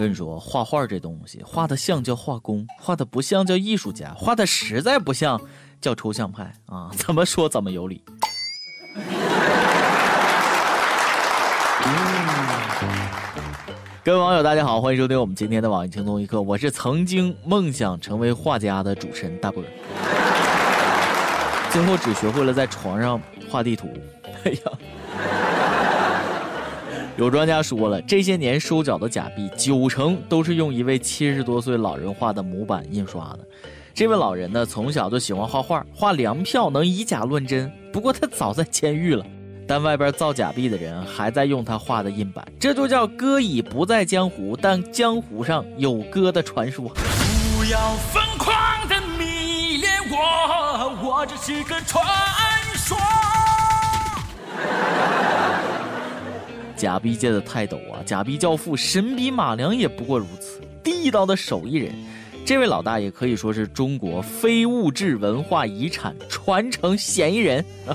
跟你说，画画这东西，画的像叫画工，画的不像叫艺术家，画的实在不像叫抽象派啊！怎么说怎么有理。各位网友，大家好，欢迎收听我们今天的网易轻松一刻，我是曾经梦想成为画家的主持人大波。最后只学会了在床上画地图。哎呀，有专家说了，这些年收缴的假币九成都是用一位七十多岁老人画的模板印刷的。这位老人呢，从小就喜欢画画，画粮票能以假乱真。不过他早在监狱了，但外边造假币的人还在用他画的印版，这就叫哥已不在江湖，但江湖上有哥的传说。不要疯狂的迷恋我，我只是个传假币界的泰斗啊，假币教父神笔马良也不过如此，地道的手艺人。这位老大爷可以说是中国非物质文化遗产传承嫌疑人。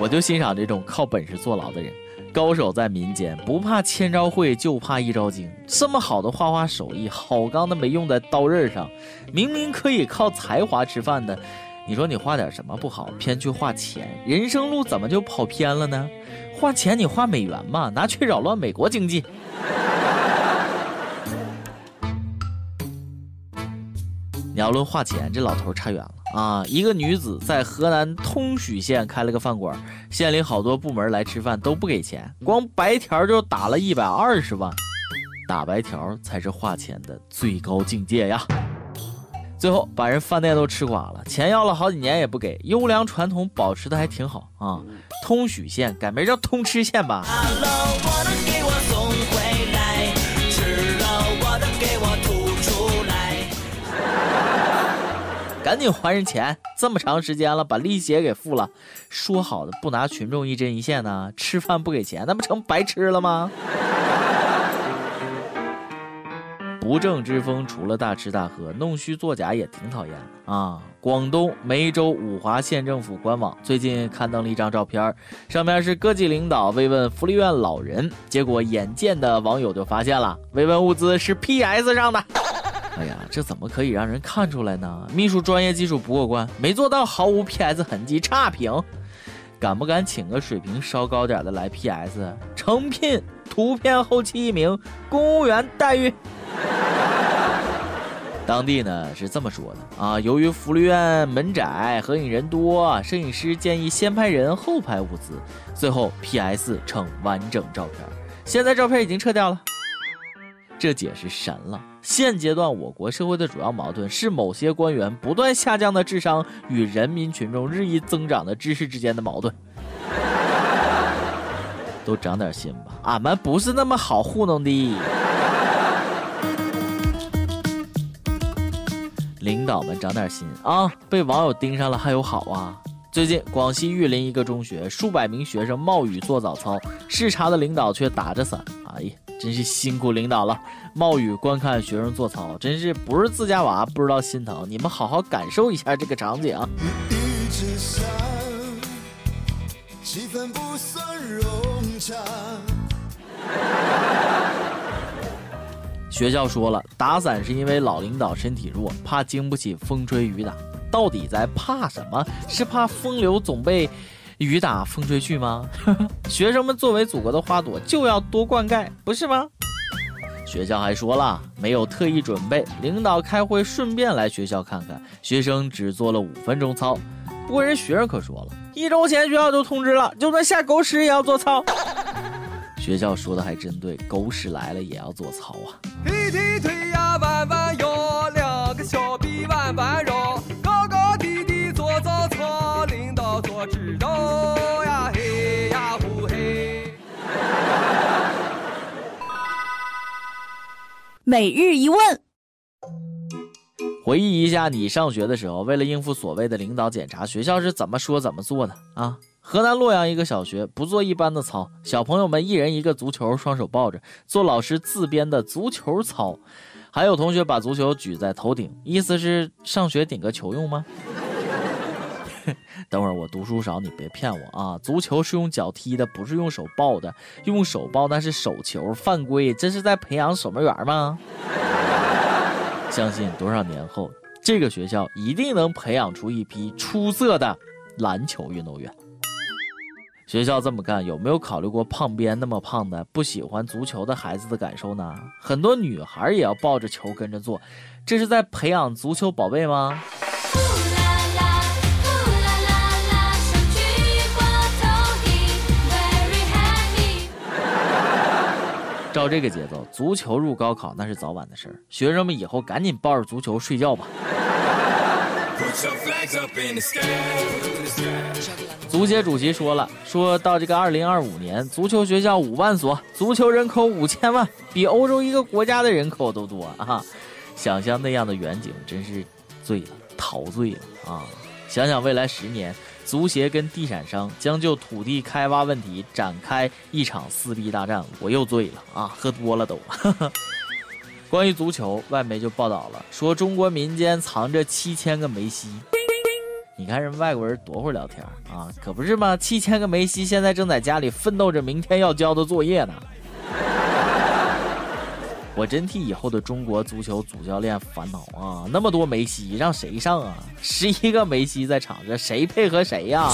我就欣赏这种靠本事坐牢的人，高手在民间，不怕千招会，就怕一招精。这么好的画画手艺，好钢的没用在刀刃上，明明可以靠才华吃饭的，你说你画点什么不好，偏去画钱，人生路怎么就跑偏了呢？画钱你画美元嘛，拿去扰乱美国经济。你要论画钱，这老头差远了啊！一个女子在河南通许县开了个饭馆，县里好多部门来吃饭都不给钱，光白条就打了一百二十万。打白条才是画钱的最高境界呀！最后把人饭店都吃垮了，钱要了好几年也不给，优良传统保持的还挺好啊！通许县改名叫通吃县吧。赶紧还人钱！这么长时间了，把利息也给付了。说好的不拿群众一针一线呢？吃饭不给钱，那不成白吃了吗？不正之风，除了大吃大喝，弄虚作假也挺讨厌的啊！广东梅州五华县政府官网最近刊登了一张照片，上面是各级领导慰问福利院老人，结果眼见的网友就发现了，慰问物资是 PS 上的。哎呀，这怎么可以让人看出来呢？秘书专业技术不过关，没做到毫无 PS 痕迹，差评。敢不敢请个水平稍高点的来 PS？诚聘图片后期一名，公务员待遇。当地呢是这么说的啊，由于福利院门窄，合影人多，摄影师建议先拍人后拍物资，最后 PS 成完整照片。现在照片已经撤掉了。这解释神了。现阶段我国社会的主要矛盾是某些官员不断下降的智商与人民群众日益增长的知识之间的矛盾。都长点心吧，俺们不是那么好糊弄的。领导们长点心啊！被网友盯上了还有好啊！最近广西玉林一个中学数百名学生冒雨做早操，视察的领导却打着伞。真是辛苦领导了，冒雨观看学生做操，真是不是自家娃不知道心疼。你们好好感受一下这个场景。学校说了，打伞是因为老领导身体弱，怕经不起风吹雨打。到底在怕什么？是怕风流总被。雨打风吹去吗？学生们作为祖国的花朵，就要多灌溉，不是吗？学校还说了，没有特意准备，领导开会顺便来学校看看，学生只做了五分钟操。不过人学生可说了，一周前学校就通知了，就算下狗屎也要做操。学校说的还真对，狗屎来了也要做操啊！踢踢腿呀，弯弯腰，两个小臂弯弯绕。每日一问，回忆一下你上学的时候，为了应付所谓的领导检查，学校是怎么说怎么做的啊？河南洛阳一个小学不做一般的操，小朋友们一人一个足球，双手抱着做老师自编的足球操，还有同学把足球举在头顶，意思是上学顶个球用吗？等会儿我读书少，你别骗我啊！足球是用脚踢的，不是用手抱的，用手抱那是手球，犯规！这是在培养守门员吗？相信多少年后，这个学校一定能培养出一批出色的篮球运动员。学校这么干，有没有考虑过胖边那么胖的不喜欢足球的孩子的感受呢？很多女孩也要抱着球跟着做，这是在培养足球宝贝吗？照这个节奏，足球入高考那是早晚的事儿。学生们以后赶紧抱着足球睡觉吧。足协主席说了，说到这个二零二五年，足球学校五万所，足球人口五千万，比欧洲一个国家的人口都多啊！想象那样的远景，真是醉了，陶醉了啊！想想未来十年，足协跟地产商将就土地开挖问题展开一场撕逼大战，我又醉了啊！喝多了都。关于足球，外媒就报道了，说中国民间藏着七千个梅西。你看人外国人多会聊天啊，可不是吗？七千个梅西现在正在家里奋斗着明天要交的作业呢。我真替以后的中国足球主教练烦恼啊！那么多梅西，让谁上啊？十一个梅西在场上，谁配合谁呀？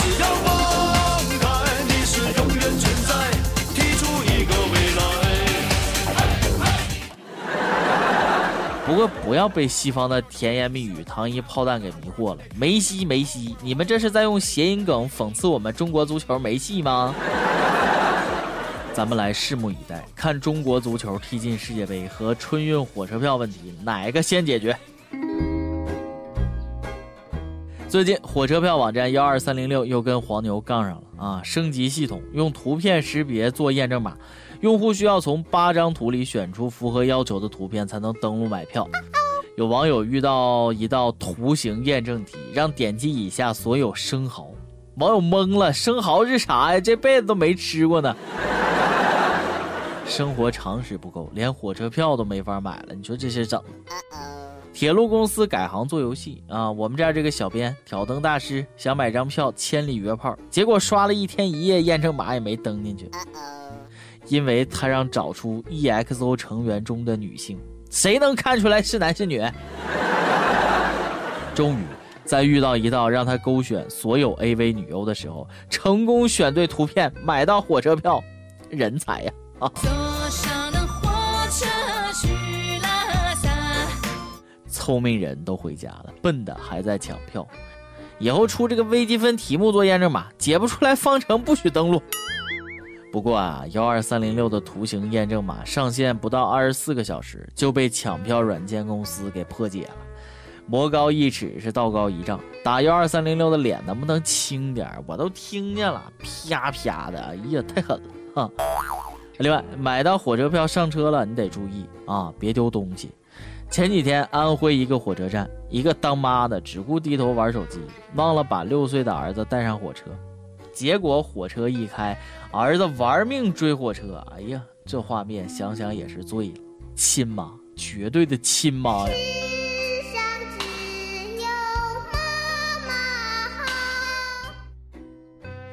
不过不要被西方的甜言蜜语、糖衣炮弹给迷惑了。梅西，梅西，你们这是在用谐音梗讽刺我们中国足球没戏吗？咱们来拭目以待，看中国足球踢进世界杯和春运火车票问题哪个先解决。最近火车票网站幺二三零六又跟黄牛杠上了啊！升级系统，用图片识别做验证码。用户需要从八张图里选出符合要求的图片才能登录买票。有网友遇到一道图形验证题，让点击以下所有生蚝。网友懵了，生蚝是啥呀？这辈子都没吃过呢。生活常识不够，连火车票都没法买了。你说这是整？铁路公司改行做游戏啊！我们这儿这个小编挑灯大师想买张票千里约炮，结果刷了一天一夜验证码也没登进去。因为他让找出 EXO 成员中的女性，谁能看出来是男是女？终于在遇到一道让他勾选所有 AV 女优的时候，成功选对图片，买到火车票，人才呀！啊！聪明人都回家了，笨的还在抢票。以后出这个微积分题目做验证码，解不出来方程不许登录。不过啊，幺二三零六的图形验证码上线不到二十四个小时就被抢票软件公司给破解了。魔高一尺是道高一丈，打幺二三零六的脸能不能轻点？我都听见了，啪啪的，哎呀，太狠了哈！另外，买到火车票上车了，你得注意啊，别丢东西。前几天，安徽一个火车站，一个当妈的只顾低头玩手机，忘了把六岁的儿子带上火车。结果火车一开，儿子玩命追火车。哎呀，这画面想想也是醉了。亲妈，绝对的亲妈呀！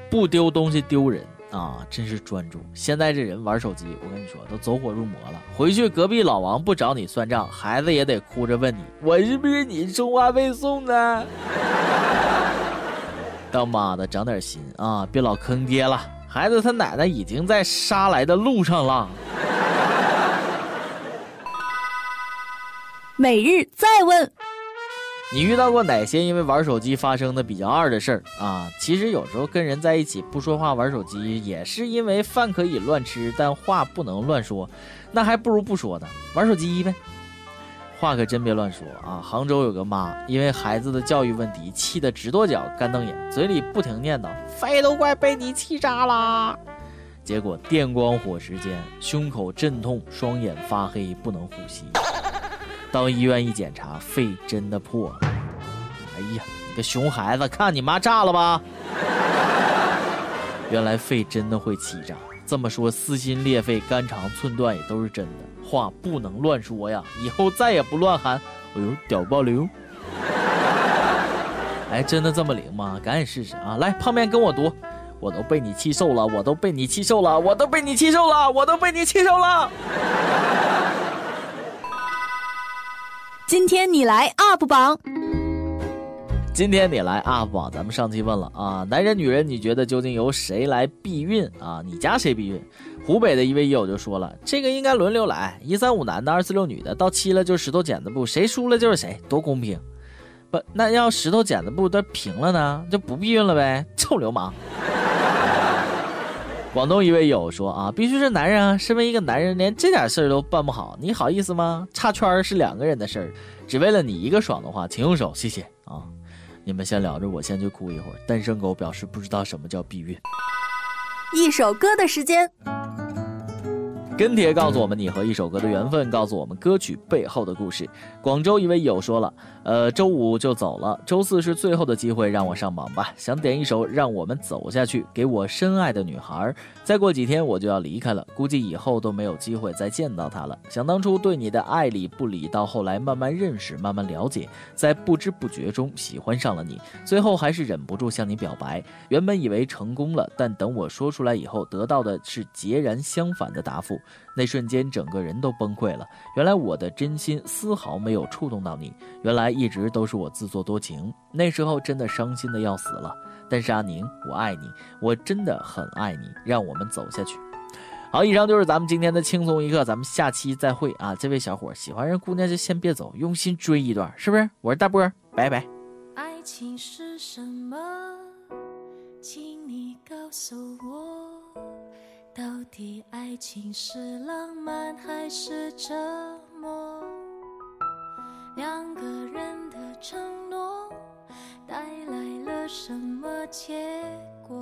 不丢东西丢人啊，真是专注。现在这人玩手机，我跟你说都走火入魔了。回去隔壁老王不找你算账，孩子也得哭着问你：我是不是你充话费送的？当妈的长点心啊，别老坑爹了。孩子他奶奶已经在杀来的路上了。每日再问，你遇到过哪些因为玩手机发生的比较二的事儿啊？其实有时候跟人在一起不说话玩手机，也是因为饭可以乱吃，但话不能乱说，那还不如不说呢，玩手机呗。话可真别乱说啊！杭州有个妈，因为孩子的教育问题，气得直跺脚、干瞪眼，嘴里不停念叨：“肺都快被你气炸啦！”结果电光火石间，胸口阵痛，双眼发黑，不能呼吸。到医院一检查，肺真的破了。哎呀，你个熊孩子，看你妈炸了吧！原来肺真的会气炸。这么说，撕心裂肺、肝肠寸断也都是真的。话不能乱说呀！以后再也不乱喊。哎呦，屌爆流！哎，真的这么灵吗？赶紧试试啊！来，泡面跟我读，我都被你气瘦了，我都被你气瘦了，我都被你气瘦了，我都被你气瘦了。今天你来 UP 榜。今天你来 UP 榜，咱们上期问了啊，男人女人，你觉得究竟由谁来避孕啊？你家谁避孕？湖北的一位友就说了，这个应该轮流来，一三五男的，二四六女的，到七了就石头剪子布，谁输了就是谁，多公平。不，那要石头剪子布都平了呢，就不避孕了呗，臭流氓。广东一位友说啊，必须是男人啊，身为一个男人，连这点事儿都办不好，你好意思吗？插圈是两个人的事儿，只为了你一个爽的话，请用手，谢谢啊。你们先聊着，我先去哭一会儿。单身狗表示不知道什么叫避孕。一首歌的时间。跟帖告诉我们你和一首歌的缘分，告诉我们歌曲背后的故事。广州一位友说了，呃，周五就走了，周四是最后的机会，让我上榜吧。想点一首《让我们走下去》，给我深爱的女孩。再过几天我就要离开了，估计以后都没有机会再见到她了。想当初对你的爱理不理，到后来慢慢认识，慢慢了解，在不知不觉中喜欢上了你，最后还是忍不住向你表白。原本以为成功了，但等我说出来以后，得到的是截然相反的答复。那瞬间，整个人都崩溃了。原来我的真心丝毫没有触动到你，原来一直都是我自作多情。那时候真的伤心的要死了。但是阿宁，我爱你，我真的很爱你。让我们走下去。好，以上就是咱们今天的轻松一刻，咱们下期再会啊！这位小伙喜欢人姑娘就先别走，用心追一段，是不是？我是大波，拜拜。爱情是什么？请你告诉我。到底爱情是浪漫还是折磨？两个人的承诺带来了什么结果？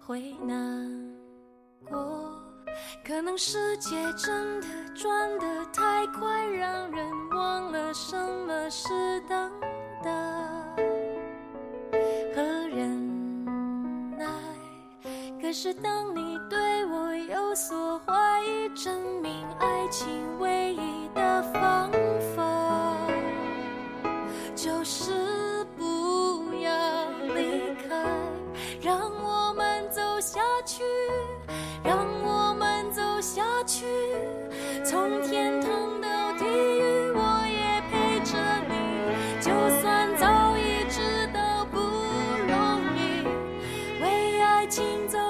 会难过，可能世界真的转得太快，让人忘了什么是等待。是灯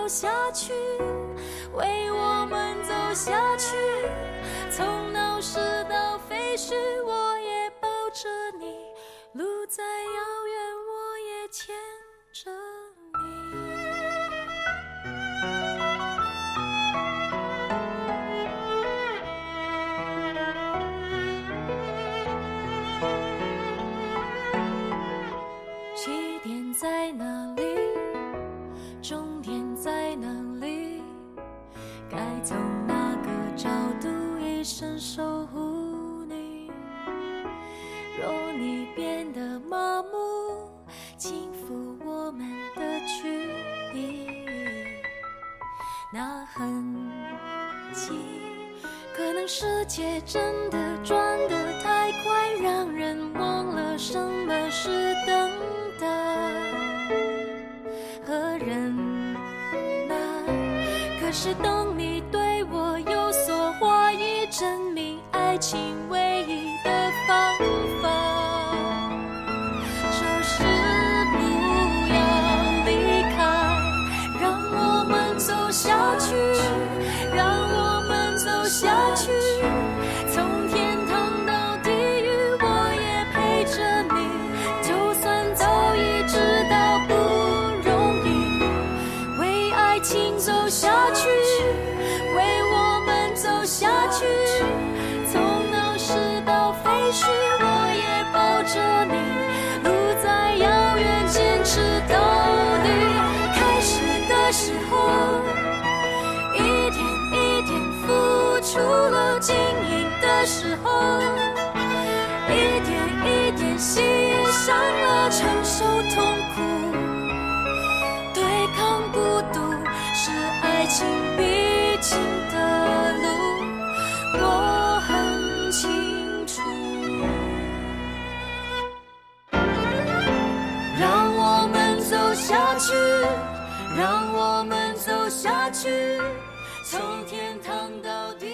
走。下去，为我们走下去，从闹市到废墟，我也抱着你，路再遥远，我也牵着轻抚我们的距离那痕迹，可能世界真的转得太快，让人忘了什么是等待和忍耐。可是当你心已了，承受痛苦，对抗孤独，是爱情必经的路，我很清楚。让我们走下去，让我们走下去，从天堂到地。